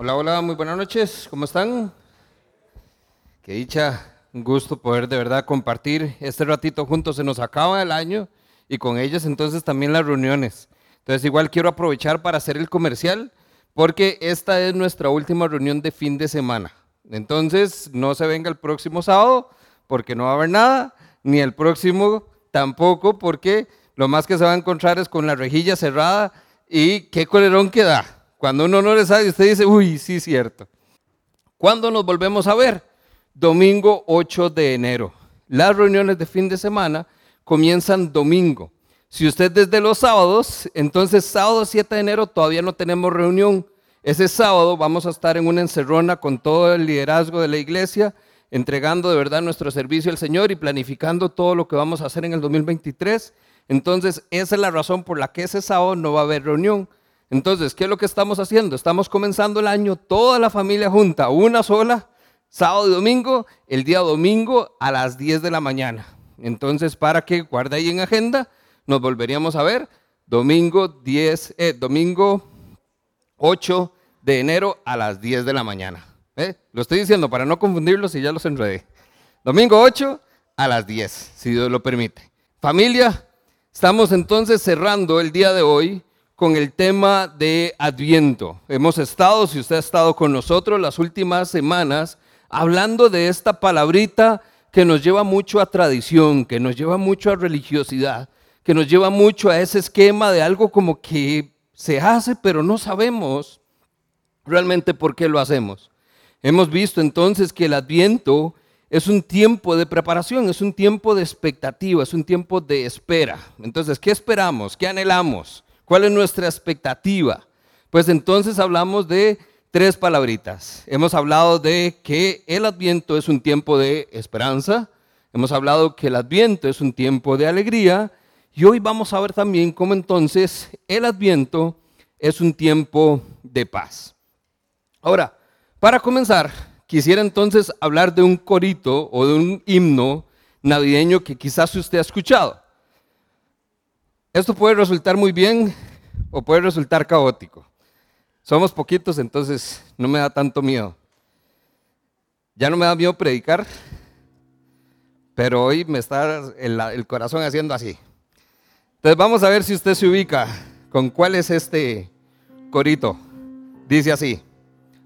Hola, hola, muy buenas noches, ¿cómo están? Qué dicha, un gusto poder de verdad compartir este ratito juntos. Se nos acaba el año y con ellos entonces también las reuniones. Entonces igual quiero aprovechar para hacer el comercial porque esta es nuestra última reunión de fin de semana. Entonces no se venga el próximo sábado porque no va a haber nada, ni el próximo tampoco porque lo más que se va a encontrar es con la rejilla cerrada y qué colerón que da. Cuando uno no le sabe, usted dice, uy, sí, cierto. ¿Cuándo nos volvemos a ver? Domingo 8 de enero. Las reuniones de fin de semana comienzan domingo. Si usted desde los sábados, entonces sábado 7 de enero todavía no tenemos reunión. Ese sábado vamos a estar en una encerrona con todo el liderazgo de la iglesia, entregando de verdad nuestro servicio al Señor y planificando todo lo que vamos a hacer en el 2023. Entonces, esa es la razón por la que ese sábado no va a haber reunión. Entonces, ¿qué es lo que estamos haciendo? Estamos comenzando el año, toda la familia junta, una sola, sábado y domingo, el día domingo a las 10 de la mañana. Entonces, para que guarde ahí en agenda, nos volveríamos a ver domingo 10, eh, domingo 8 de enero a las 10 de la mañana. ¿Eh? Lo estoy diciendo para no confundirlos y ya los enredé. Domingo 8 a las 10, si Dios lo permite. Familia, estamos entonces cerrando el día de hoy con el tema de Adviento. Hemos estado, si usted ha estado con nosotros las últimas semanas, hablando de esta palabrita que nos lleva mucho a tradición, que nos lleva mucho a religiosidad, que nos lleva mucho a ese esquema de algo como que se hace, pero no sabemos realmente por qué lo hacemos. Hemos visto entonces que el Adviento es un tiempo de preparación, es un tiempo de expectativa, es un tiempo de espera. Entonces, ¿qué esperamos? ¿Qué anhelamos? ¿Cuál es nuestra expectativa? Pues entonces hablamos de tres palabritas. Hemos hablado de que el adviento es un tiempo de esperanza, hemos hablado que el adviento es un tiempo de alegría y hoy vamos a ver también cómo entonces el adviento es un tiempo de paz. Ahora, para comenzar, quisiera entonces hablar de un corito o de un himno navideño que quizás usted ha escuchado. Esto puede resultar muy bien o puede resultar caótico. Somos poquitos, entonces no me da tanto miedo. Ya no me da miedo predicar, pero hoy me está el, corazón haciendo así. Entonces vamos a ver si usted se ubica con cuál es este corito. Dice así.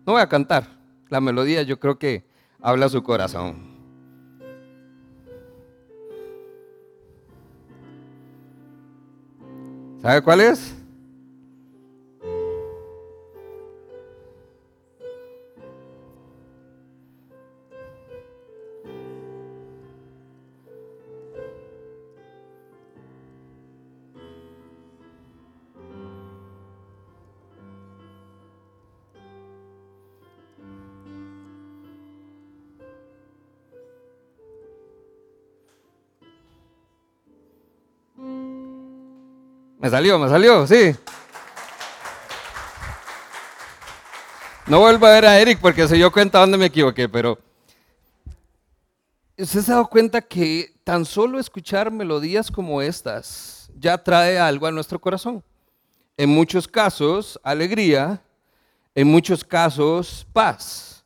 No voy a cantar. La melodía yo creo que habla su corazón. ¿Sabe cuál es? Me salió, me salió, sí. No vuelvo a ver a Eric porque se dio cuenta dónde me equivoqué, pero ¿usted se ha dado cuenta que tan solo escuchar melodías como estas ya trae algo a nuestro corazón? En muchos casos, alegría, en muchos casos, paz.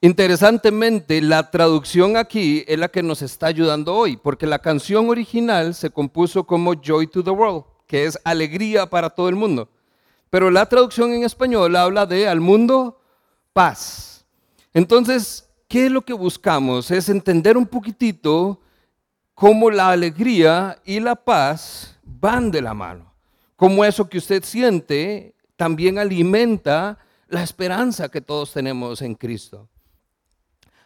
Interesantemente, la traducción aquí es la que nos está ayudando hoy, porque la canción original se compuso como Joy to the World que es alegría para todo el mundo. Pero la traducción en español habla de al mundo paz. Entonces, ¿qué es lo que buscamos? Es entender un poquitito cómo la alegría y la paz van de la mano. Cómo eso que usted siente también alimenta la esperanza que todos tenemos en Cristo.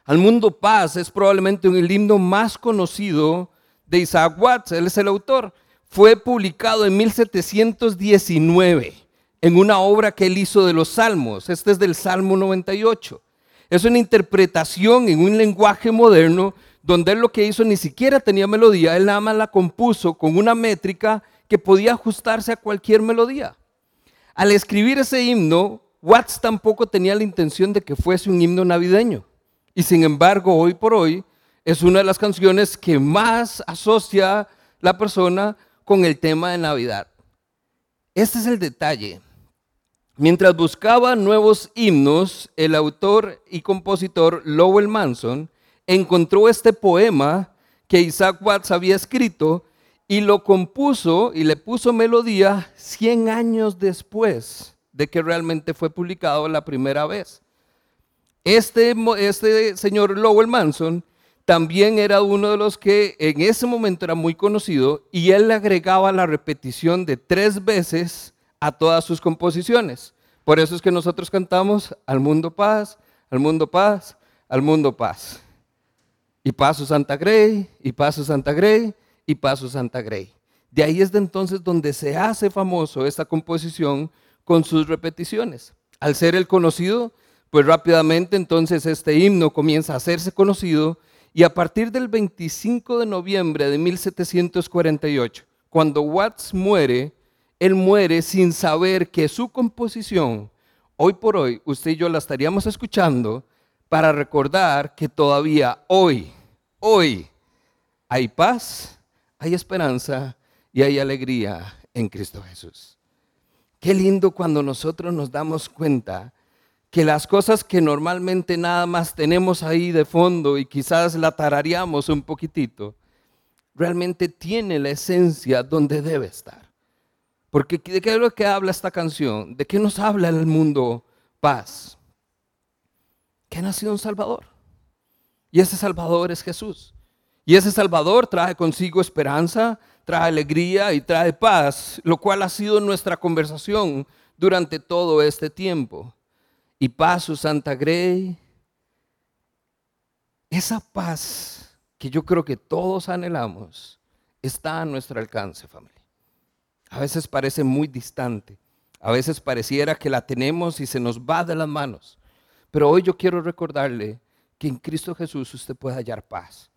Al mundo paz es probablemente un himno más conocido de Isaac Watts, él es el autor fue publicado en 1719 en una obra que él hizo de los Salmos. Este es del Salmo 98. Es una interpretación en un lenguaje moderno donde él lo que hizo ni siquiera tenía melodía, él nada más la compuso con una métrica que podía ajustarse a cualquier melodía. Al escribir ese himno, Watts tampoco tenía la intención de que fuese un himno navideño. Y sin embargo, hoy por hoy, es una de las canciones que más asocia la persona con el tema de Navidad. Este es el detalle. Mientras buscaba nuevos himnos, el autor y compositor Lowell Manson encontró este poema que Isaac Watts había escrito y lo compuso y le puso melodía 100 años después de que realmente fue publicado la primera vez. Este, este señor Lowell Manson también era uno de los que en ese momento era muy conocido y él le agregaba la repetición de tres veces a todas sus composiciones. Por eso es que nosotros cantamos al mundo paz, al mundo paz, al mundo paz. Y paso Santa Grey, y paso Santa Grey, y paso Santa Grey. De ahí es de entonces donde se hace famoso esta composición con sus repeticiones. Al ser el conocido, pues rápidamente entonces este himno comienza a hacerse conocido y a partir del 25 de noviembre de 1748, cuando Watts muere, él muere sin saber que su composición, hoy por hoy, usted y yo la estaríamos escuchando para recordar que todavía hoy, hoy, hay paz, hay esperanza y hay alegría en Cristo Jesús. Qué lindo cuando nosotros nos damos cuenta que las cosas que normalmente nada más tenemos ahí de fondo y quizás la tarareamos un poquitito, realmente tiene la esencia donde debe estar. Porque ¿de qué es lo que habla esta canción? ¿De qué nos habla el mundo paz? Que ha nacido un Salvador. Y ese Salvador es Jesús. Y ese Salvador trae consigo esperanza, trae alegría y trae paz, lo cual ha sido nuestra conversación durante todo este tiempo. Y paz, su Santa Grey, esa paz que yo creo que todos anhelamos está a nuestro alcance, familia. A veces parece muy distante, a veces pareciera que la tenemos y se nos va de las manos. Pero hoy yo quiero recordarle que en Cristo Jesús usted puede hallar paz.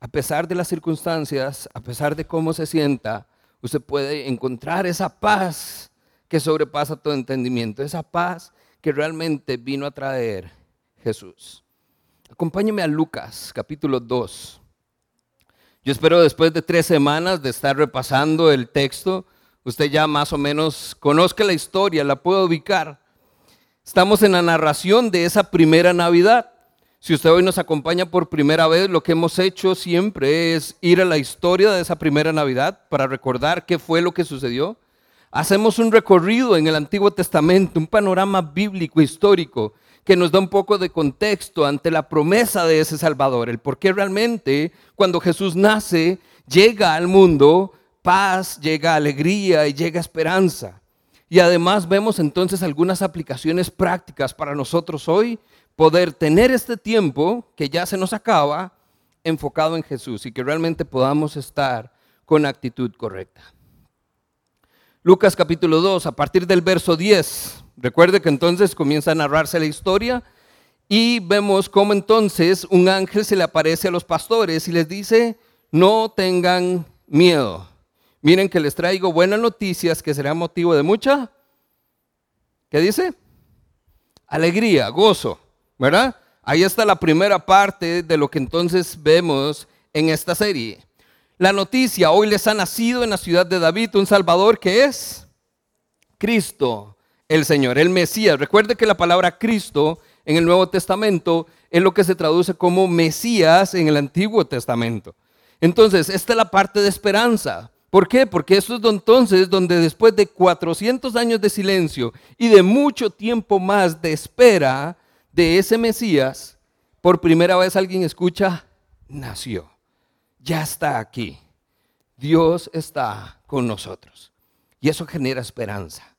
A pesar de las circunstancias, a pesar de cómo se sienta, usted puede encontrar esa paz que sobrepasa todo entendimiento, esa paz que realmente vino a traer Jesús. Acompáñeme a Lucas capítulo 2. Yo espero después de tres semanas de estar repasando el texto, usted ya más o menos conozca la historia, la puede ubicar. Estamos en la narración de esa primera Navidad. Si usted hoy nos acompaña por primera vez, lo que hemos hecho siempre es ir a la historia de esa primera Navidad para recordar qué fue lo que sucedió. Hacemos un recorrido en el Antiguo Testamento, un panorama bíblico histórico que nos da un poco de contexto ante la promesa de ese Salvador, el por qué realmente cuando Jesús nace llega al mundo paz, llega alegría y llega esperanza. Y además vemos entonces algunas aplicaciones prácticas para nosotros hoy, poder tener este tiempo que ya se nos acaba enfocado en Jesús y que realmente podamos estar con actitud correcta. Lucas capítulo 2, a partir del verso 10, recuerde que entonces comienza a narrarse la historia y vemos cómo entonces un ángel se le aparece a los pastores y les dice, no tengan miedo. Miren que les traigo buenas noticias que será motivo de mucha, ¿qué dice? Alegría, gozo, ¿verdad? Ahí está la primera parte de lo que entonces vemos en esta serie. La noticia, hoy les ha nacido en la ciudad de David un Salvador que es Cristo, el Señor, el Mesías. Recuerde que la palabra Cristo en el Nuevo Testamento es lo que se traduce como Mesías en el Antiguo Testamento. Entonces, esta es la parte de esperanza. ¿Por qué? Porque eso es entonces donde después de 400 años de silencio y de mucho tiempo más de espera de ese Mesías, por primera vez alguien escucha, nació. Ya está aquí. Dios está con nosotros. Y eso genera esperanza.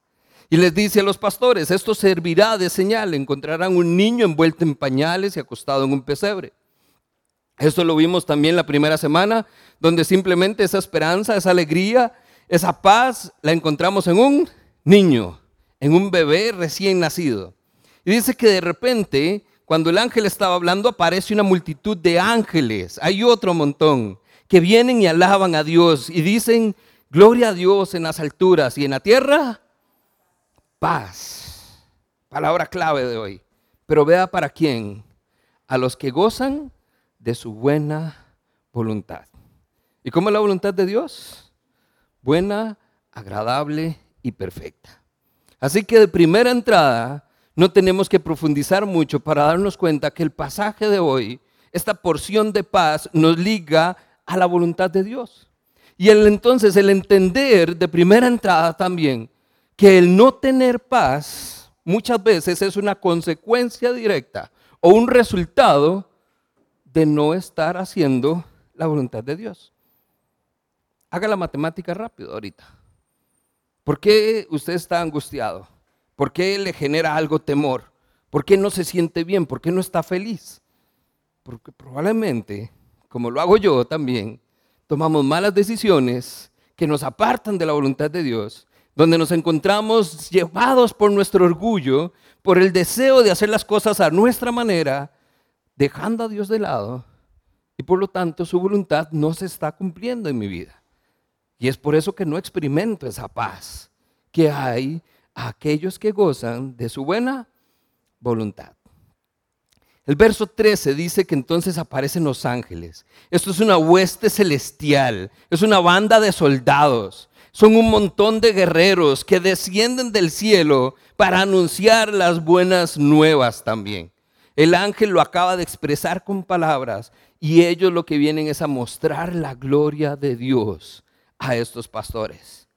Y les dice a los pastores, esto servirá de señal. Encontrarán un niño envuelto en pañales y acostado en un pesebre. Esto lo vimos también la primera semana, donde simplemente esa esperanza, esa alegría, esa paz la encontramos en un niño, en un bebé recién nacido. Y dice que de repente, cuando el ángel estaba hablando, aparece una multitud de ángeles. Hay otro montón que vienen y alaban a Dios y dicen, gloria a Dios en las alturas y en la tierra, paz. Palabra clave de hoy. Pero vea para quién. A los que gozan de su buena voluntad. ¿Y cómo es la voluntad de Dios? Buena, agradable y perfecta. Así que de primera entrada no tenemos que profundizar mucho para darnos cuenta que el pasaje de hoy, esta porción de paz, nos liga a la voluntad de Dios. Y el, entonces el entender de primera entrada también que el no tener paz muchas veces es una consecuencia directa o un resultado de no estar haciendo la voluntad de Dios. Haga la matemática rápido ahorita. ¿Por qué usted está angustiado? ¿Por qué le genera algo temor? ¿Por qué no se siente bien? ¿Por qué no está feliz? Porque probablemente, como lo hago yo también, tomamos malas decisiones que nos apartan de la voluntad de Dios, donde nos encontramos llevados por nuestro orgullo, por el deseo de hacer las cosas a nuestra manera, dejando a Dios de lado, y por lo tanto su voluntad no se está cumpliendo en mi vida. Y es por eso que no experimento esa paz que hay a aquellos que gozan de su buena voluntad. El verso 13 dice que entonces aparecen los ángeles. Esto es una hueste celestial, es una banda de soldados. Son un montón de guerreros que descienden del cielo para anunciar las buenas nuevas también. El ángel lo acaba de expresar con palabras y ellos lo que vienen es a mostrar la gloria de Dios a estos pastores.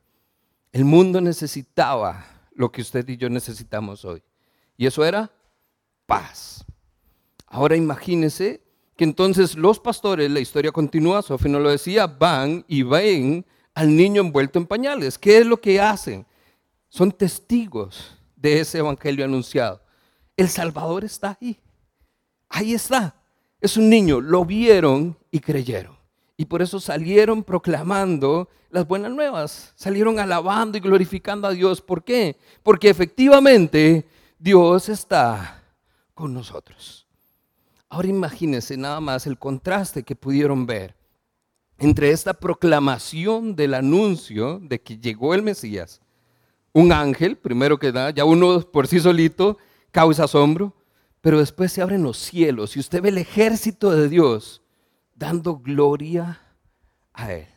El mundo necesitaba lo que usted y yo necesitamos hoy. Y eso era paz. Ahora imagínese que entonces los pastores, la historia continúa, Sofía no lo decía, van y ven al niño envuelto en pañales. ¿Qué es lo que hacen? Son testigos de ese evangelio anunciado. El Salvador está ahí. Ahí está. Es un niño. Lo vieron y creyeron. Y por eso salieron proclamando las buenas nuevas. Salieron alabando y glorificando a Dios. ¿Por qué? Porque efectivamente Dios está con nosotros. Ahora imagínense nada más el contraste que pudieron ver entre esta proclamación del anuncio de que llegó el Mesías. Un ángel, primero que nada, ya uno por sí solito causa asombro, pero después se abren los cielos y usted ve el ejército de Dios dando gloria a Él.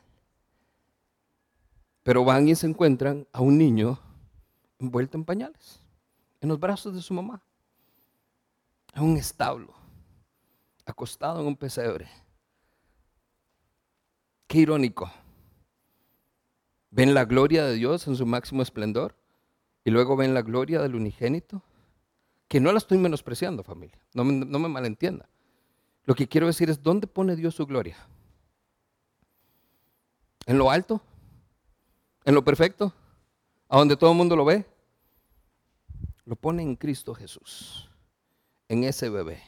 Pero van y se encuentran a un niño envuelto en pañales, en los brazos de su mamá, en un establo, acostado en un pesebre. Qué irónico. Ven la gloria de Dios en su máximo esplendor y luego ven la gloria del unigénito, que no la estoy menospreciando, familia, no me, malentienda. Lo que quiero decir es, ¿dónde pone Dios su gloria? ¿En lo alto? ¿En lo perfecto? ¿A donde todo el mundo lo ve? Lo pone en Cristo Jesús, en ese bebé.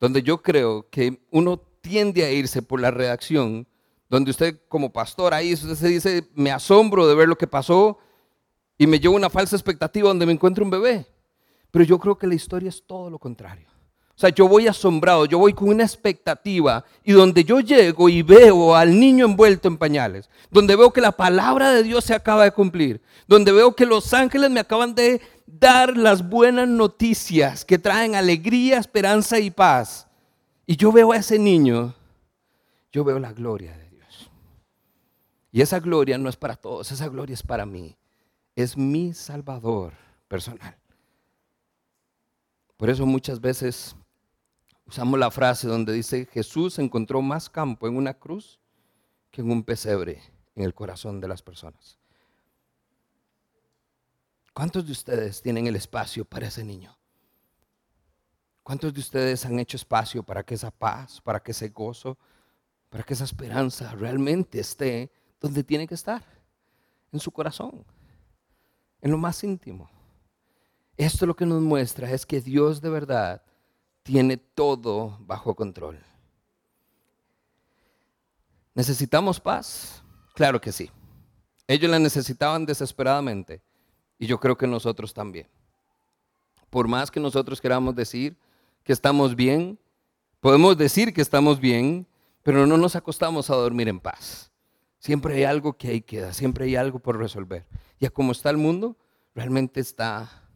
Donde yo creo que uno tiende a irse por la reacción, donde usted como pastor ahí usted se dice, me asombro de ver lo que pasó y me llevo una falsa expectativa donde me encuentro un bebé. Pero yo creo que la historia es todo lo contrario. O sea, yo voy asombrado, yo voy con una expectativa y donde yo llego y veo al niño envuelto en pañales, donde veo que la palabra de Dios se acaba de cumplir, donde veo que los ángeles me acaban de dar las buenas noticias que traen alegría, esperanza y paz. Y yo veo a ese niño, yo veo la gloria de Dios. Y esa gloria no es para todos, esa gloria es para mí. Es mi Salvador personal. Por eso muchas veces usamos la frase donde dice, Jesús encontró más campo en una cruz que en un pesebre en el corazón de las personas. ¿Cuántos de ustedes tienen el espacio para ese niño? ¿Cuántos de ustedes han hecho espacio para que esa paz, para que ese gozo, para que esa esperanza realmente esté donde tiene que estar? En su corazón, en lo más íntimo. Esto lo que nos muestra es que Dios de verdad tiene todo bajo control. ¿Necesitamos paz? Claro que sí. Ellos la necesitaban desesperadamente y yo creo que nosotros también. Por más que nosotros queramos decir que estamos bien, podemos decir que estamos bien, pero no nos acostamos a dormir en paz. Siempre hay algo que ahí queda, siempre hay algo por resolver. Ya como está el mundo, realmente está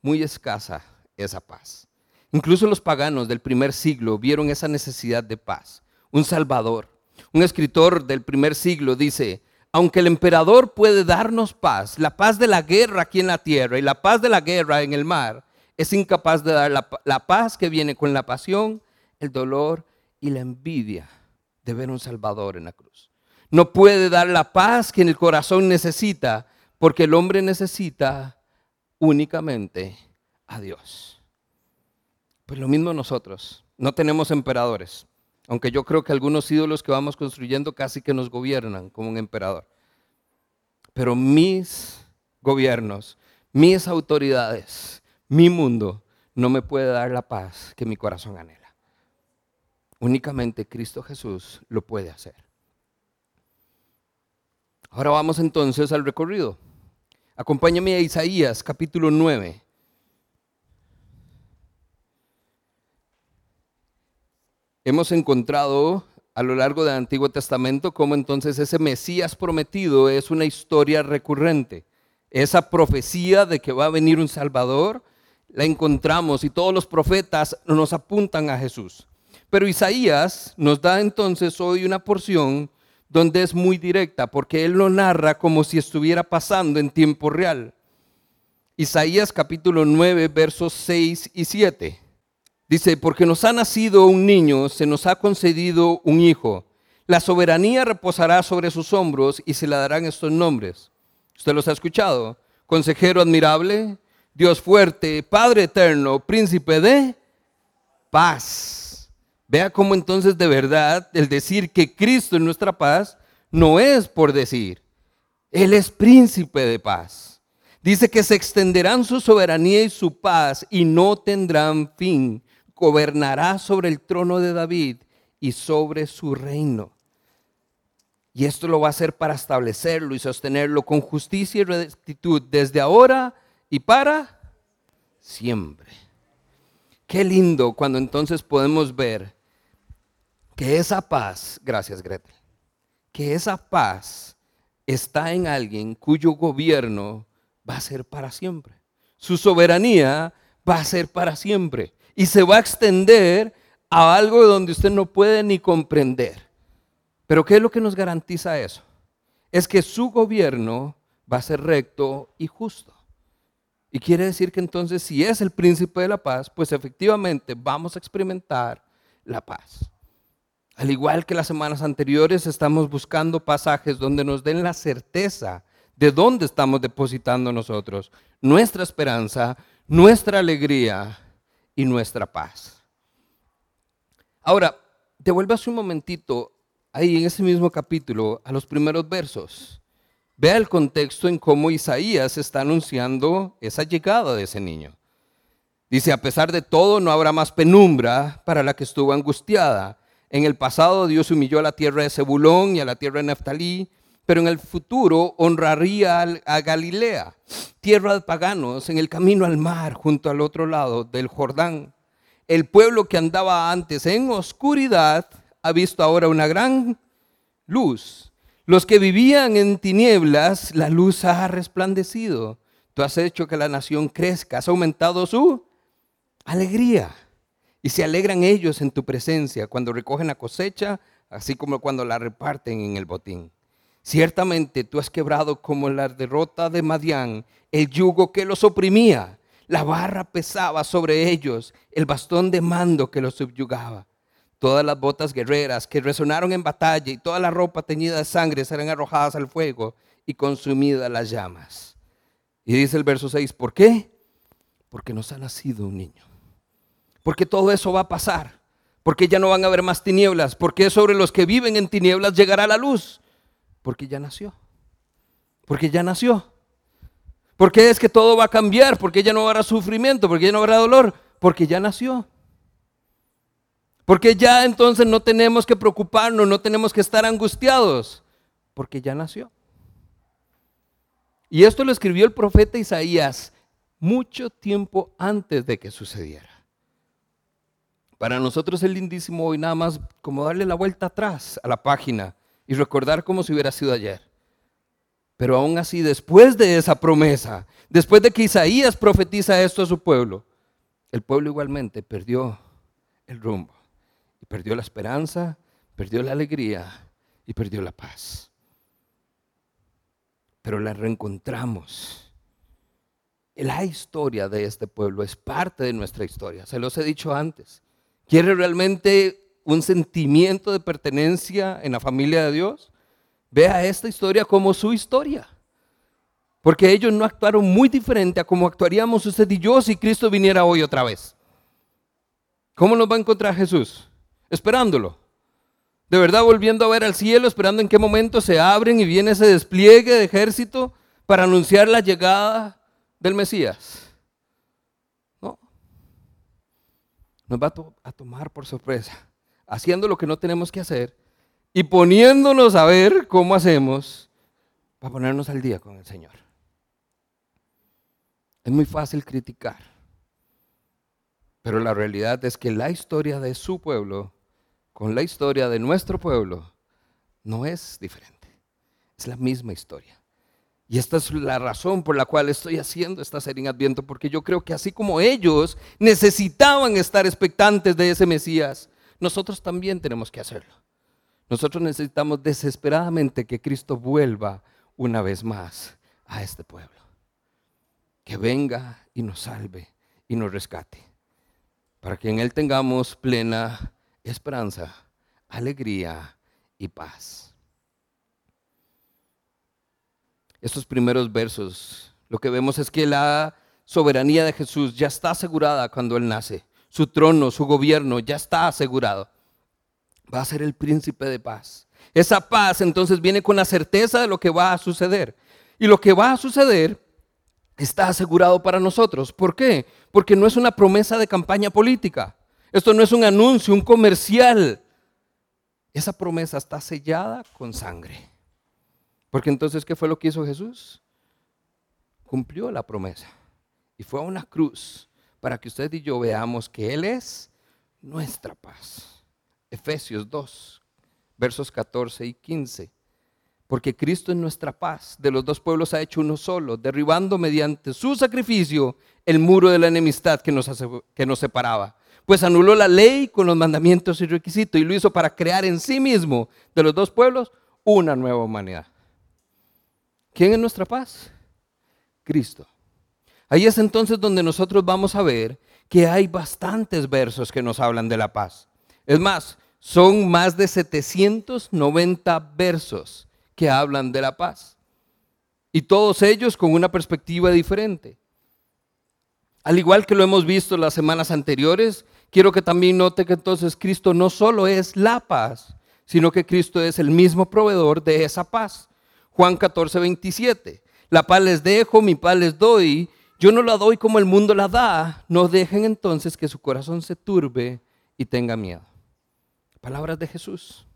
muy escasa esa paz. Incluso los paganos del primer siglo vieron esa necesidad de paz, un salvador. Un escritor del primer siglo dice, aunque el emperador puede darnos paz, la paz de la guerra aquí en la tierra y la paz de la guerra en el mar, es incapaz de dar la, la paz que viene con la pasión, el dolor y la envidia de ver un Salvador en la cruz. No puede dar la paz que en el corazón necesita, porque el hombre necesita únicamente a Dios. Pues lo mismo nosotros, no tenemos emperadores, aunque yo creo que algunos ídolos que vamos construyendo casi que nos gobiernan como un emperador. Pero mis gobiernos, mis autoridades, mi mundo no me puede dar la paz que mi corazón anhela. Únicamente Cristo Jesús lo puede hacer. Ahora vamos entonces al recorrido. Acompáñame a Isaías capítulo 9. Hemos encontrado a lo largo del Antiguo Testamento cómo entonces ese Mesías prometido es una historia recurrente. Esa profecía de que va a venir un Salvador la encontramos y todos los profetas nos apuntan a Jesús. Pero Isaías nos da entonces hoy una porción donde es muy directa, porque él lo narra como si estuviera pasando en tiempo real. Isaías capítulo 9, versos 6 y 7. Dice, porque nos ha nacido un niño, se nos ha concedido un hijo. La soberanía reposará sobre sus hombros y se le darán estos nombres. ¿Usted los ha escuchado? Consejero admirable, Dios fuerte, Padre eterno, príncipe de paz Vea cómo entonces de verdad el decir que Cristo es nuestra paz no es por decir. Él es príncipe de paz. Dice que se extenderán su soberanía y su paz y no tendrán fin. Gobernará sobre el trono de David y sobre su reino. Y esto lo va a hacer para establecerlo y sostenerlo con justicia y rectitud desde ahora y para siempre. Qué lindo cuando entonces podemos ver que esa paz, gracias Gretel, que esa paz está en alguien cuyo gobierno va a ser para siempre. Su soberanía va a ser para siempre y se va a extender a algo donde usted no puede ni comprender. Pero ¿qué es lo que nos garantiza eso? Es que su gobierno va a ser recto y justo. Y quiere decir que entonces si es el príncipe de la paz, pues efectivamente vamos a experimentar la paz. Al igual que las semanas anteriores, estamos buscando pasajes donde nos den la certeza de dónde estamos depositando nosotros nuestra esperanza, nuestra alegría y nuestra paz. Ahora, devuélvase un momentito ahí en ese mismo capítulo a los primeros versos. Vea el contexto en cómo Isaías está anunciando esa llegada de ese niño. Dice, a pesar de todo, no habrá más penumbra para la que estuvo angustiada en el pasado Dios humilló a la tierra de Zebulón y a la tierra de Neftalí, pero en el futuro honraría a Galilea, tierra de paganos, en el camino al mar, junto al otro lado del Jordán. El pueblo que andaba antes en oscuridad ha visto ahora una gran luz. Los que vivían en tinieblas, la luz ha resplandecido. Tú has hecho que la nación crezca, has aumentado su alegría. Y se alegran ellos en tu presencia cuando recogen la cosecha, así como cuando la reparten en el botín. Ciertamente tú has quebrado como la derrota de Madián el yugo que los oprimía. La barra pesaba sobre ellos, el bastón de mando que los subyugaba. Todas las botas guerreras que resonaron en batalla y toda la ropa teñida de sangre serán arrojadas al fuego y consumidas las llamas. Y dice el verso 6, ¿por qué? Porque nos ha nacido un niño porque todo eso va a pasar, porque ya no van a haber más tinieblas, porque sobre los que viven en tinieblas llegará la luz, porque ya nació, porque ya nació. ¿Por qué es que todo va a cambiar? Porque ya no habrá sufrimiento, porque ya no habrá dolor, porque ya nació. Porque ya entonces no tenemos que preocuparnos, no tenemos que estar angustiados, porque ya nació. Y esto lo escribió el profeta Isaías mucho tiempo antes de que sucediera. Para nosotros es lindísimo hoy nada más como darle la vuelta atrás a la página y recordar como si hubiera sido ayer. Pero aún así, después de esa promesa, después de que Isaías profetiza esto a su pueblo, el pueblo igualmente perdió el rumbo perdió la esperanza, perdió la alegría y perdió la paz. pero la reencontramos. La historia de este pueblo es parte de nuestra historia, se los he dicho antes. ¿Quiere realmente un sentimiento de pertenencia en la familia de Dios? Vea esta historia como su historia. Porque ellos no actuaron muy diferente a como actuaríamos usted y yo si Cristo viniera hoy otra vez. ¿Cómo nos va a encontrar Jesús? Esperándolo. De verdad volviendo a ver al cielo, esperando en qué momento se abren y viene ese despliegue de ejército para anunciar la llegada del Mesías. No. Nos va a, tomar por sorpresa, haciendo lo que no tenemos que hacer y poniéndonos a ver cómo hacemos para ponernos al día con el Señor. Es muy fácil criticar, pero la realidad es que la historia de su pueblo con la historia de nuestro pueblo no es diferente, es la misma historia. Y esta es la razón por la cual estoy haciendo esta serie en Adviento, porque yo creo que así como ellos necesitaban estar expectantes de ese Mesías, nosotros también tenemos que hacerlo. Nosotros necesitamos desesperadamente que Cristo vuelva una vez más a este pueblo. Que venga y nos salve y nos rescate. Para que en Él tengamos plena esperanza, alegría y paz. Estos primeros versos, lo que vemos es que la soberanía de Jesús ya está asegurada cuando Él nace. Su trono, su gobierno ya está asegurado va a ser el príncipe de paz. Esa paz entonces viene con la certeza de lo que va a suceder. Y lo que va a suceder está asegurado para nosotros. ¿Por qué? Porque no es una promesa de campaña política. Esto no es un anuncio, un comercial. Esa promesa está sellada con sangre. Porque entonces, ¿qué fue lo que hizo Jesús? Cumplió la promesa. Y fue a una cruz para que usted y yo veamos que Él es nuestra paz. Efesios 2, versos 14 y 15. Porque Cristo en nuestra paz de los dos pueblos ha hecho uno solo, derribando mediante su sacrificio el muro de la enemistad que nos, que nos separaba. Pues anuló la ley con los mandamientos y requisitos y lo hizo para crear en sí mismo de los dos pueblos una nueva humanidad. ¿Quién es nuestra paz? Cristo. Ahí es entonces donde nosotros vamos a ver que hay bastantes versos que nos hablan de la paz. Es más, son más de 790 versos que hablan de la paz. Y todos ellos con una perspectiva diferente. Al igual que lo hemos visto las semanas anteriores, quiero que también note que entonces Cristo no solo es la paz, sino que Cristo es el mismo proveedor de esa paz. Juan 14, 27. La paz les dejo, mi paz les doy. Yo no la doy como el mundo la da. No dejen entonces que su corazón se turbe y tenga miedo. Palabras de Jesús.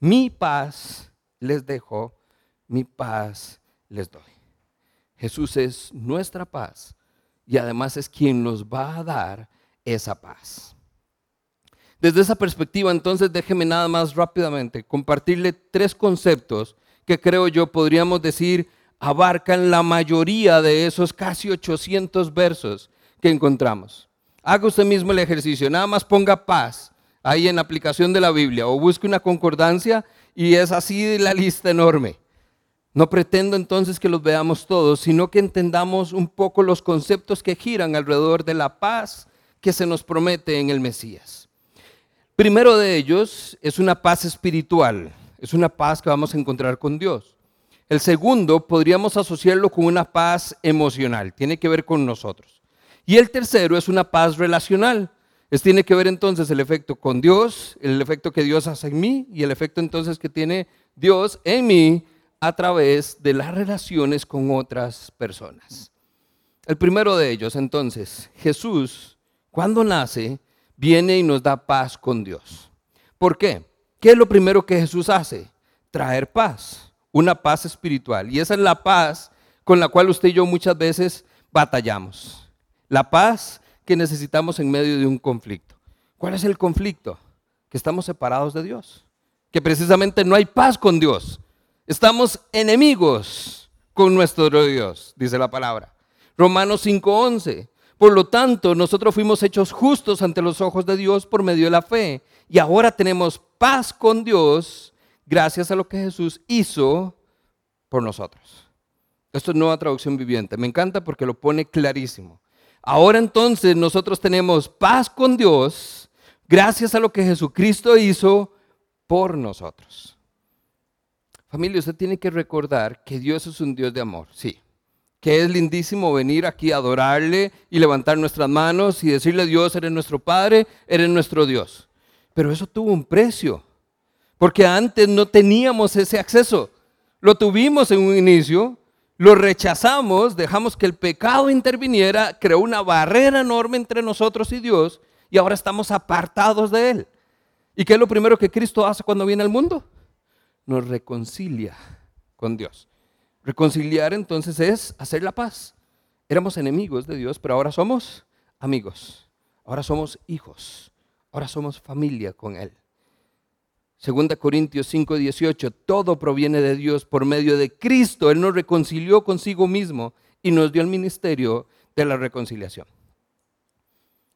Mi paz les dejo, mi paz les doy. Jesús es nuestra paz y además es quien nos va a dar esa paz. Desde esa perspectiva, entonces déjeme nada más rápidamente compartirle tres conceptos que creo yo podríamos decir abarcan la mayoría de esos casi 800 versos que encontramos. Haga usted mismo el ejercicio, nada más ponga paz ahí en la aplicación de la Biblia o busque una concordancia y es así la lista enorme. No pretendo entonces que los veamos todos, sino que entendamos un poco los conceptos que giran alrededor de la paz que se nos promete en el Mesías. Primero de ellos es una paz espiritual, es una paz que vamos a encontrar con Dios. El segundo podríamos asociarlo con una paz emocional, tiene que ver con nosotros. Y el tercero es una paz relacional, es, tiene que ver entonces el efecto con Dios, el efecto que Dios hace en mí y el efecto entonces que tiene Dios en mí a través de las relaciones con otras personas. El primero de ellos, entonces, Jesús, cuando nace, viene y nos da paz con Dios. ¿Por qué? ¿Qué es lo primero que Jesús hace? Traer paz, una paz espiritual. Y esa es la paz con la cual usted y yo muchas veces batallamos. La paz que necesitamos en medio de un conflicto. ¿Cuál es el conflicto? Que estamos separados de Dios. Que precisamente no hay paz con Dios. Estamos enemigos con nuestro Dios, dice la palabra. Romanos 5:11. Por lo tanto, nosotros fuimos hechos justos ante los ojos de Dios por medio de la fe. Y ahora tenemos paz con Dios gracias a lo que Jesús hizo por nosotros. Esto es nueva traducción viviente. Me encanta porque lo pone clarísimo. Ahora entonces nosotros tenemos paz con Dios gracias a lo que Jesucristo hizo por nosotros. Familia, usted tiene que recordar que Dios es un Dios de amor, sí. Que es lindísimo venir aquí a adorarle y levantar nuestras manos y decirle, Dios, eres nuestro Padre, eres nuestro Dios. Pero eso tuvo un precio, porque antes no teníamos ese acceso. Lo tuvimos en un inicio, lo rechazamos, dejamos que el pecado interviniera, creó una barrera enorme entre nosotros y Dios y ahora estamos apartados de Él. ¿Y qué es lo primero que Cristo hace cuando viene al mundo? Nos reconcilia con Dios. Reconciliar entonces es hacer la paz. Éramos enemigos de Dios, pero ahora somos amigos. Ahora somos hijos. Ahora somos familia con Él. Segunda Corintios 5, 18, todo proviene de Dios por medio de Cristo. Él nos reconcilió consigo mismo y nos dio el ministerio de la reconciliación.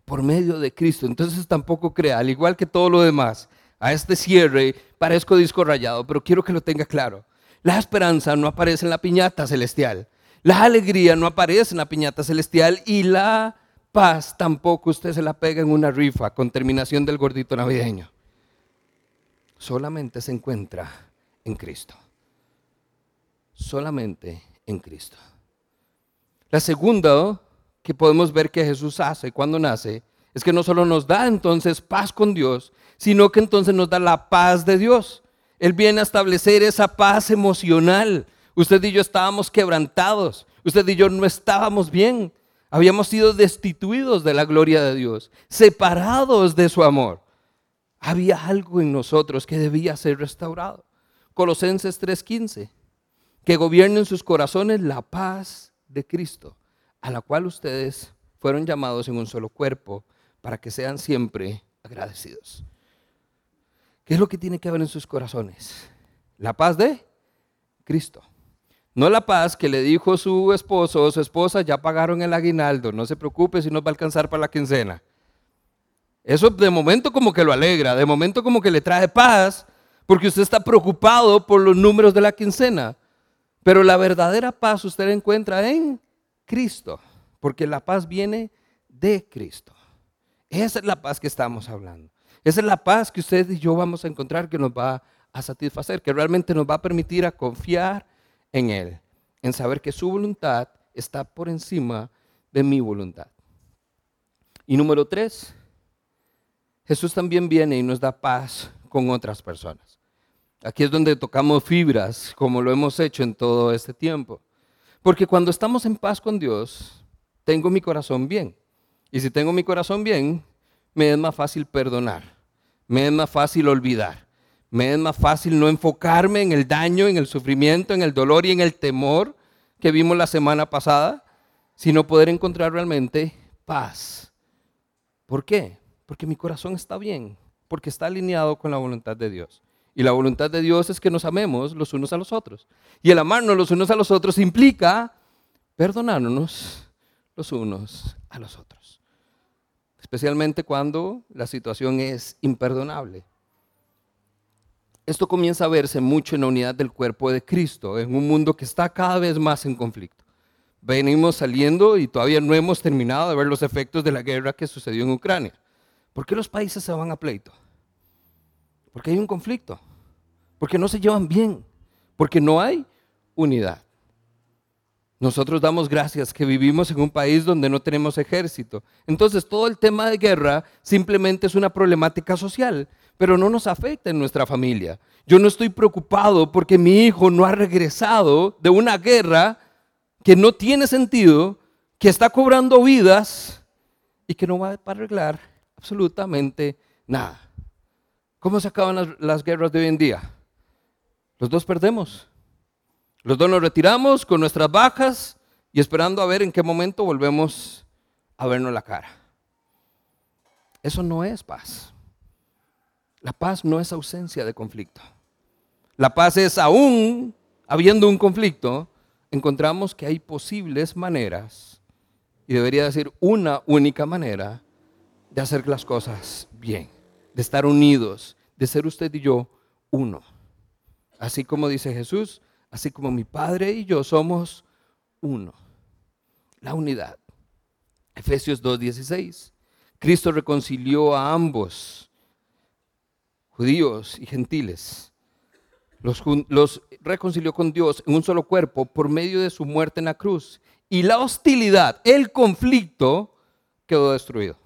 Por medio de Cristo. Entonces tampoco crea, al igual que todo lo demás, a este cierre parezco disco rayado, pero quiero que lo tenga claro. La esperanza no aparece en la piñata celestial. La alegría no aparece en la piñata celestial y la paz tampoco usted se la pega en una rifa con terminación del gordito navideño solamente se encuentra en Cristo. Solamente en Cristo. La segunda que podemos ver que Jesús hace cuando nace es que no solo nos da entonces paz con Dios, sino que entonces nos da la paz de Dios. Él viene a establecer esa paz emocional. Usted y yo estábamos quebrantados. Usted y yo no estábamos bien. Habíamos sido destituidos de la gloria de Dios, separados de su amor había algo en nosotros que debía ser restaurado. Colosenses 3:15, que gobierne en sus corazones la paz de Cristo, a la cual ustedes fueron llamados en un solo cuerpo, para que sean siempre agradecidos. ¿Qué es lo que tiene que haber en sus corazones? La paz de Cristo. No la paz que le dijo su esposo o su esposa, ya pagaron el aguinaldo, no se preocupe si no va a alcanzar para la quincena. Eso de momento como que lo alegra, de momento como que le trae paz, porque usted está preocupado por los números de la quincena. Pero la verdadera paz usted la encuentra en Cristo, porque la paz viene de Cristo. Esa es la paz que estamos hablando. Esa es la paz que usted y yo vamos a encontrar que nos va a satisfacer, que realmente nos va a permitir a confiar en Él, en saber que su voluntad está por encima de mi voluntad. Y número tres, Jesús también viene y nos da paz con otras personas. Aquí es donde tocamos fibras, como lo hemos hecho en todo este tiempo. Porque cuando estamos en paz con Dios, tengo mi corazón bien. Y si tengo mi corazón bien, me es más fácil perdonar, me es más fácil olvidar, me es más fácil no enfocarme en el daño, en el sufrimiento, en el dolor y en el temor que vimos la semana pasada, sino poder encontrar realmente paz. ¿Por qué? Porque mi corazón está bien, porque está alineado con la voluntad de Dios. Y la voluntad de Dios es que nos amemos los unos a los otros. Y el amarnos los unos a los otros implica perdonarnos los unos a los otros. Especialmente cuando la situación es imperdonable. Esto comienza a verse mucho en la unidad del cuerpo de Cristo, en un mundo que está cada vez más en conflicto. Venimos saliendo y todavía no hemos terminado de ver los efectos de la guerra que sucedió en Ucrania. ¿Por qué los países se van a pleito? Porque hay un conflicto, porque no se llevan bien, porque no hay unidad. Nosotros damos gracias que vivimos en un país donde no tenemos ejército. Entonces todo el tema de guerra simplemente es una problemática social, pero no nos afecta en nuestra familia. Yo no estoy preocupado porque mi hijo no ha regresado de una guerra que no tiene sentido, que está cobrando vidas y que no va a arreglar absolutamente nada. ¿Cómo se acaban las, guerras de hoy en día? Los dos perdemos. Los dos nos retiramos con nuestras bajas y esperando a ver en qué momento volvemos a vernos la cara. Eso no es paz. La paz no es ausencia de conflicto. La paz es aún habiendo un conflicto, encontramos que hay posibles maneras, y debería decir una única manera, de hacer las cosas bien, de estar unidos, de ser usted y yo uno. Así como dice Jesús, así como mi Padre y yo somos uno. La unidad. Efesios 2.16. Cristo reconcilió a ambos, judíos y gentiles. Los, los, reconcilió con Dios en un solo cuerpo por medio de su muerte en la cruz. Y la hostilidad, el conflicto, quedó destruido.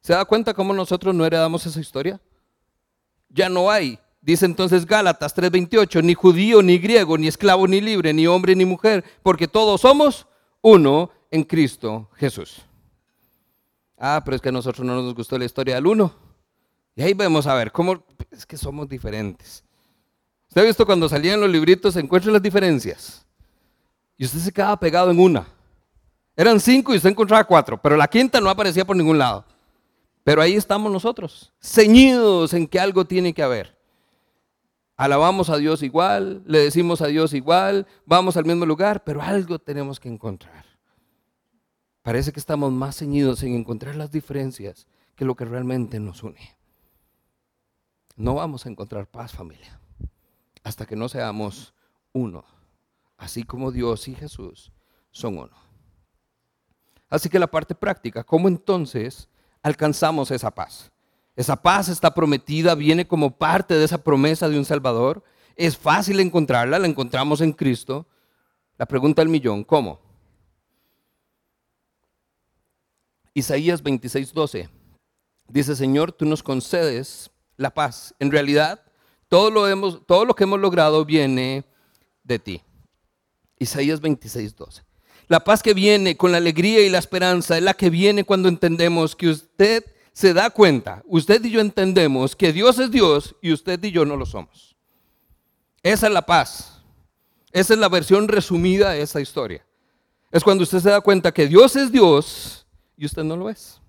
¿Se da cuenta cómo nosotros no heredamos esa historia? Ya no hay. Dice entonces Gálatas 3:28, ni judío, ni griego, ni esclavo, ni libre, ni hombre, ni mujer, porque todos somos uno en Cristo Jesús. Ah, pero es que a nosotros no nos gustó la historia del uno. Y ahí vemos a ver cómo es que somos diferentes. Usted ha visto cuando salían los libritos, se encuentran las diferencias. Y usted se quedaba pegado en una. Eran cinco y usted encontraba cuatro, pero la quinta no aparecía por ningún lado. Pero ahí estamos nosotros, ceñidos en que algo tiene que haber. Alabamos a Dios igual, le decimos a Dios igual, vamos al mismo lugar, pero algo tenemos que encontrar. Parece que estamos más ceñidos en encontrar las diferencias que lo que realmente nos une. No vamos a encontrar paz, familia, hasta que no seamos uno, así como Dios y Jesús son uno. Así que la parte práctica, ¿cómo entonces alcanzamos esa paz. Esa paz está prometida, viene como parte de esa promesa de un Salvador. Es fácil encontrarla, la encontramos en Cristo. La pregunta del millón, ¿cómo? Isaías 26, 12. Dice, Señor, tú nos concedes la paz. En realidad, todo lo, todo lo que hemos logrado viene de ti. Isaías 26, 12. La paz que viene con la alegría y la esperanza es la que viene cuando entendemos que usted se da cuenta, usted y yo entendemos que Dios es Dios y usted y yo no lo somos. Esa es la paz. Esa es la versión resumida de esa historia. Es cuando usted se da cuenta que Dios es Dios y usted no lo es.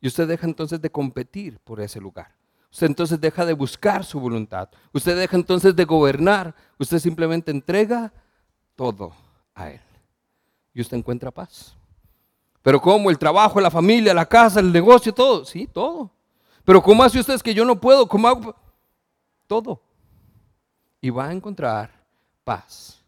Y usted deja entonces de competir por ese lugar. Usted entonces deja de buscar su voluntad. Usted deja entonces de gobernar. Usted simplemente entrega todo a Él y usted encuentra paz. Pero ¿cómo? El trabajo, la familia, la casa, el negocio, todo. Sí, todo. Pero ¿cómo hace usted que yo no puedo? ¿Cómo hago? Todo. Y va a encontrar paz.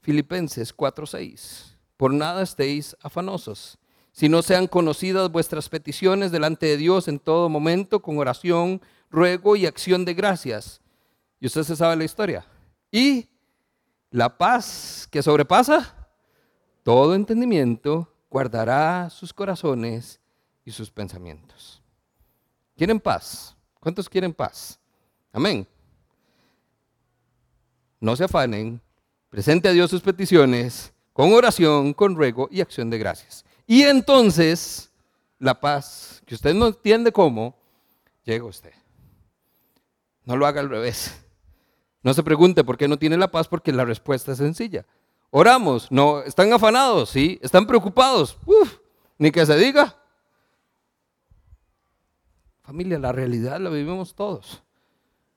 Filipenses 4:6. Por nada estéis afanosos, si no sean conocidas vuestras peticiones delante de Dios en todo momento, con oración, ruego y acción de gracias. Y usted se sabe la historia. Y la paz que sobrepasa todo entendimiento guardará sus corazones y sus pensamientos. ¿Quieren paz? ¿Cuántos quieren paz? Amén. No se afanen, presente a Dios sus peticiones con oración, con ruego y acción de gracias. Y entonces la paz, que usted no entiende cómo, llega a usted. No lo haga al revés. No se pregunte por qué no tiene la paz, porque la respuesta es sencilla. Oramos, no, están afanados, sí, están preocupados, Uf, ni que se diga. Familia, la realidad la vivimos todos.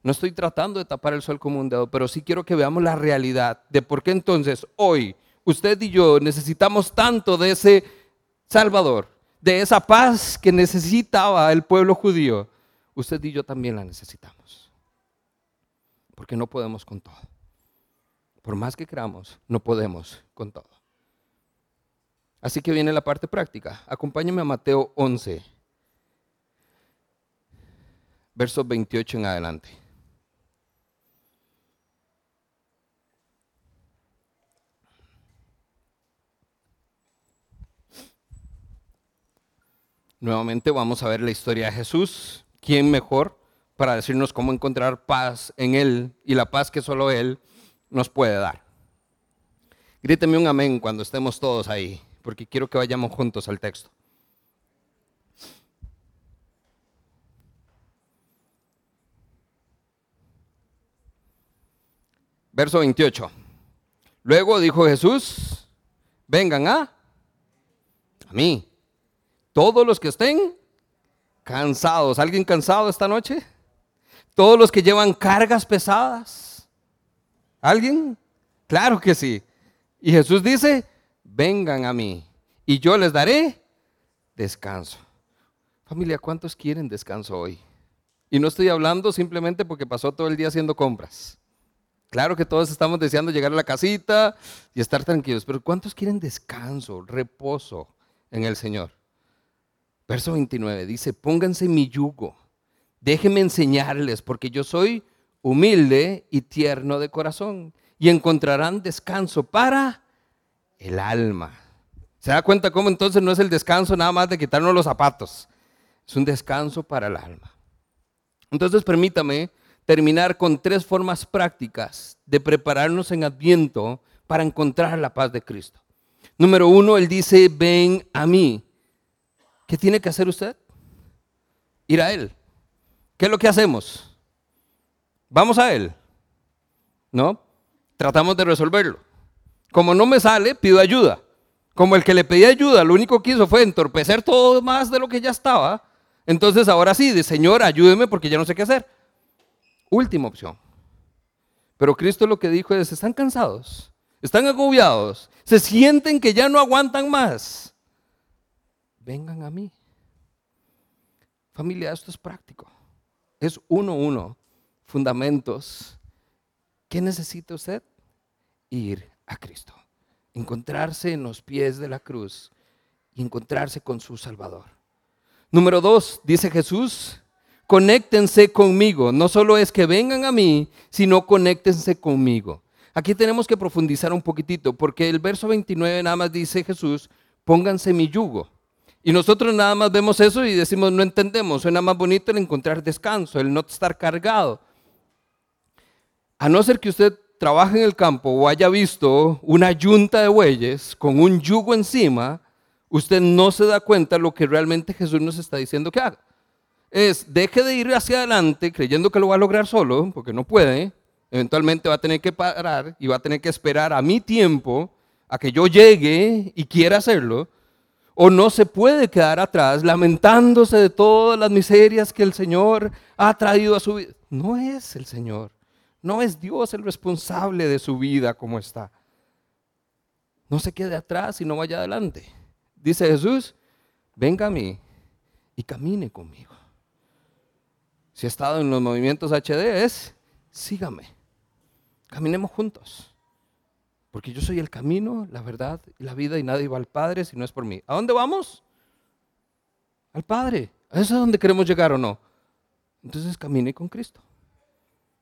No estoy tratando de tapar el sol como un dedo, pero sí quiero que veamos la realidad de por qué entonces hoy usted y yo necesitamos tanto de ese Salvador, de esa paz que necesitaba el pueblo judío. Usted y yo también la necesitamos. Porque no podemos con todo. Por más que creamos, no podemos con todo. Así que viene la parte práctica. Acompáñame a Mateo 11, versos 28 en adelante. Nuevamente vamos a ver la historia de Jesús. ¿Quién mejor para decirnos cómo encontrar paz en Él y la paz que solo Él nos puede dar. Gríteme un amén cuando estemos todos ahí, porque quiero que vayamos juntos al texto. Verso 28. Luego dijo Jesús, vengan a, a mí, todos los que estén cansados. ¿Alguien cansado esta noche? Todos los que llevan cargas pesadas ¿Alguien? Claro que sí. Y Jesús dice, vengan a mí y yo les daré descanso. Familia, ¿cuántos quieren descanso hoy? Y no estoy hablando simplemente porque pasó todo el día haciendo compras. Claro que todos estamos deseando llegar a la casita y estar tranquilos, pero ¿cuántos quieren descanso, reposo en el Señor? Verso 29 dice, pónganse mi yugo, déjenme enseñarles, porque yo soy humilde y tierno de corazón, y encontrarán descanso para el alma. ¿Se da cuenta cómo entonces no es el descanso nada más de quitarnos los zapatos? Es un descanso para el alma. Entonces permítame terminar con tres formas prácticas de prepararnos en Adviento para encontrar la paz de Cristo. Número uno, Él dice, ven a mí. ¿Qué tiene que hacer usted? Ir a Él. ¿Qué es lo que hacemos? Vamos a Él. ¿No? Tratamos de resolverlo. Como no me sale, pido ayuda. Como el que le pedía ayuda, lo único que hizo fue entorpecer todo más de lo que ya estaba. Entonces ahora sí, de Señor, ayúdeme porque ya no sé qué hacer. Última opción. Pero Cristo lo que dijo es, están cansados, están agobiados, se sienten que ya no aguantan más. Vengan a mí. Familia, esto es práctico. Es uno, uno. Fundamentos. ¿Qué necesita usted? Ir a Cristo. Encontrarse en los pies de la cruz y encontrarse con su Salvador. Número dos, dice Jesús, conéctense conmigo. No solo es que vengan a mí, sino conéctense conmigo. Aquí tenemos que profundizar un poquitito, porque el verso 29 nada más dice Jesús, pónganse mi yugo. Y nosotros nada más vemos eso y decimos, no entendemos, suena más bonito el encontrar descanso, el no estar cargado. A no ser que usted trabaje en el campo o haya visto una yunta de bueyes con un yugo encima, usted no se da cuenta lo que realmente Jesús nos está diciendo que haga. Es deje de ir hacia adelante creyendo que lo va a lograr solo, porque no puede, eventualmente va a tener que parar y va a tener que esperar a mi tiempo, a que yo llegue y quiera hacerlo, o no se puede quedar atrás lamentándose de todas las miserias que el Señor ha traído a su vida. No es el Señor, no es Dios el responsable de su vida como está. No se quede atrás y no vaya adelante. Dice Jesús, venga a mí y camine conmigo si he estado en los movimientos HD, es sígame, caminemos juntos. Porque yo soy el camino, la verdad y la vida y nadie va al Padre si no es por mí. ¿A dónde vamos? Al Padre. ¿A eso es donde queremos llegar o no? Entonces camine con Cristo.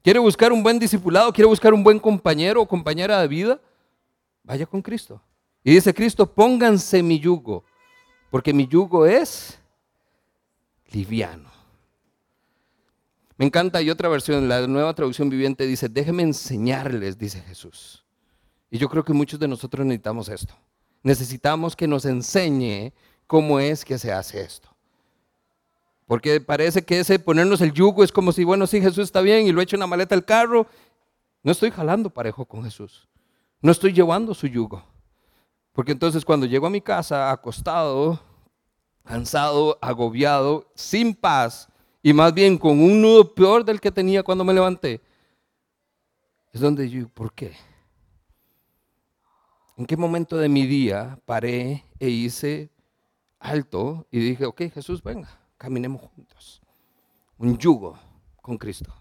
¿Quiere buscar un buen discipulado? ¿Quiere buscar un buen compañero o compañera de vida? Vaya con Cristo. Y dice Cristo, pónganse mi yugo, porque mi yugo es liviano. Me encanta, y otra versión, la nueva traducción viviente dice, déjenme enseñarles, dice Jesús. Y yo creo que muchos de nosotros necesitamos esto. Necesitamos que nos enseñe cómo es que se hace esto. Porque parece que ese ponernos el yugo es como si, bueno, sí, Jesús está bien y lo echo en la maleta del carro. No estoy jalando parejo con Jesús. No estoy llevando su yugo. Porque entonces cuando llego a mi casa acostado, cansado, agobiado, sin paz, y más bien con un nudo peor del que tenía cuando me levanté, es donde yo, ¿por qué? ¿En qué momento de mi día paré e hice alto y dije, ok, Jesús, venga, caminemos juntos? Un yugo con Cristo.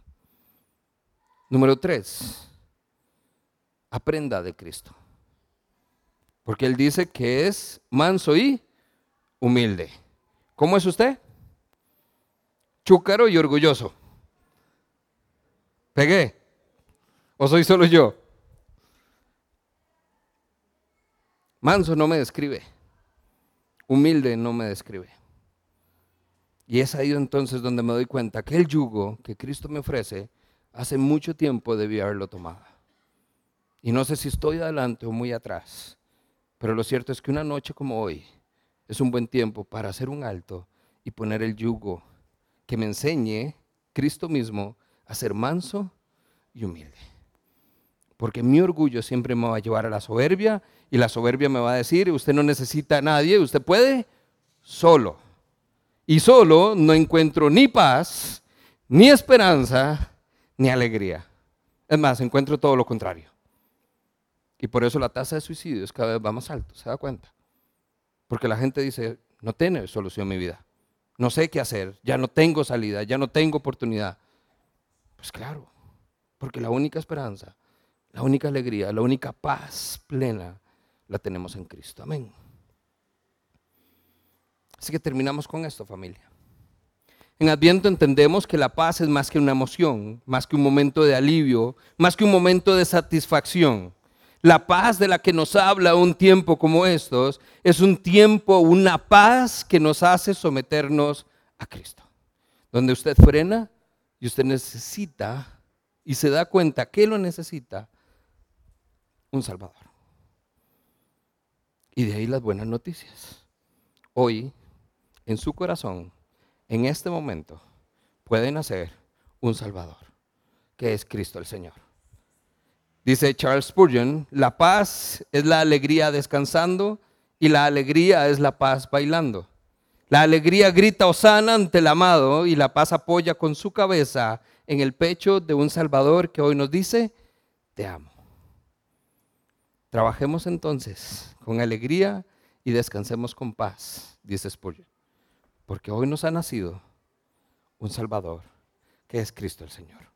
Número tres, aprenda de Cristo. Porque Él dice que es manso y humilde. ¿Cómo es usted? chúcaro y orgulloso. ¿Pegué? ¿O soy solo yo? Manso no me describe. Humilde no me describe. Y es ahí entonces donde me doy cuenta que el yugo que Cristo me ofrece, hace mucho tiempo debí haberlo tomado. Y no sé si estoy adelante o muy atrás, pero lo cierto es que una noche como hoy es un buen tiempo para hacer un alto y poner el yugo que me enseñe Cristo mismo a ser manso y humilde. Porque mi orgullo siempre me va a llevar a la soberbia y la soberbia me va a decir, usted no necesita a nadie, usted puede solo. Y solo no encuentro ni paz, ni esperanza, ni alegría. Es más, encuentro todo lo contrario. Y por eso la tasa de suicidios cada vez va más alto, ¿se da cuenta? Porque la gente dice, no tiene solución mi vida no sé qué hacer, ya no tengo salida, ya no tengo oportunidad. Pues claro, porque la única esperanza La única alegría, la única paz plena la tenemos en Cristo. Amén. Así que terminamos con esto, familia. En Adviento entendemos que la paz es más que una emoción, más que un momento de alivio, más que un momento de satisfacción. La paz de la que nos habla un tiempo como estos es un tiempo, una paz que nos hace someternos a Cristo. Donde usted frena y usted necesita y se da cuenta que lo necesita, un Salvador. Y de ahí las buenas noticias. Hoy, en su corazón, en este momento, puede nacer un Salvador, que es Cristo el Señor. Dice Charles Spurgeon, la paz es la alegría descansando y la alegría es la paz bailando. La alegría grita osana ante el amado y la paz apoya con su cabeza en el pecho de un Salvador que hoy nos dice, te amo. Trabajemos entonces con alegría y descansemos con paz, dice Spurgeon, porque hoy nos ha nacido un Salvador, que es Cristo el Señor.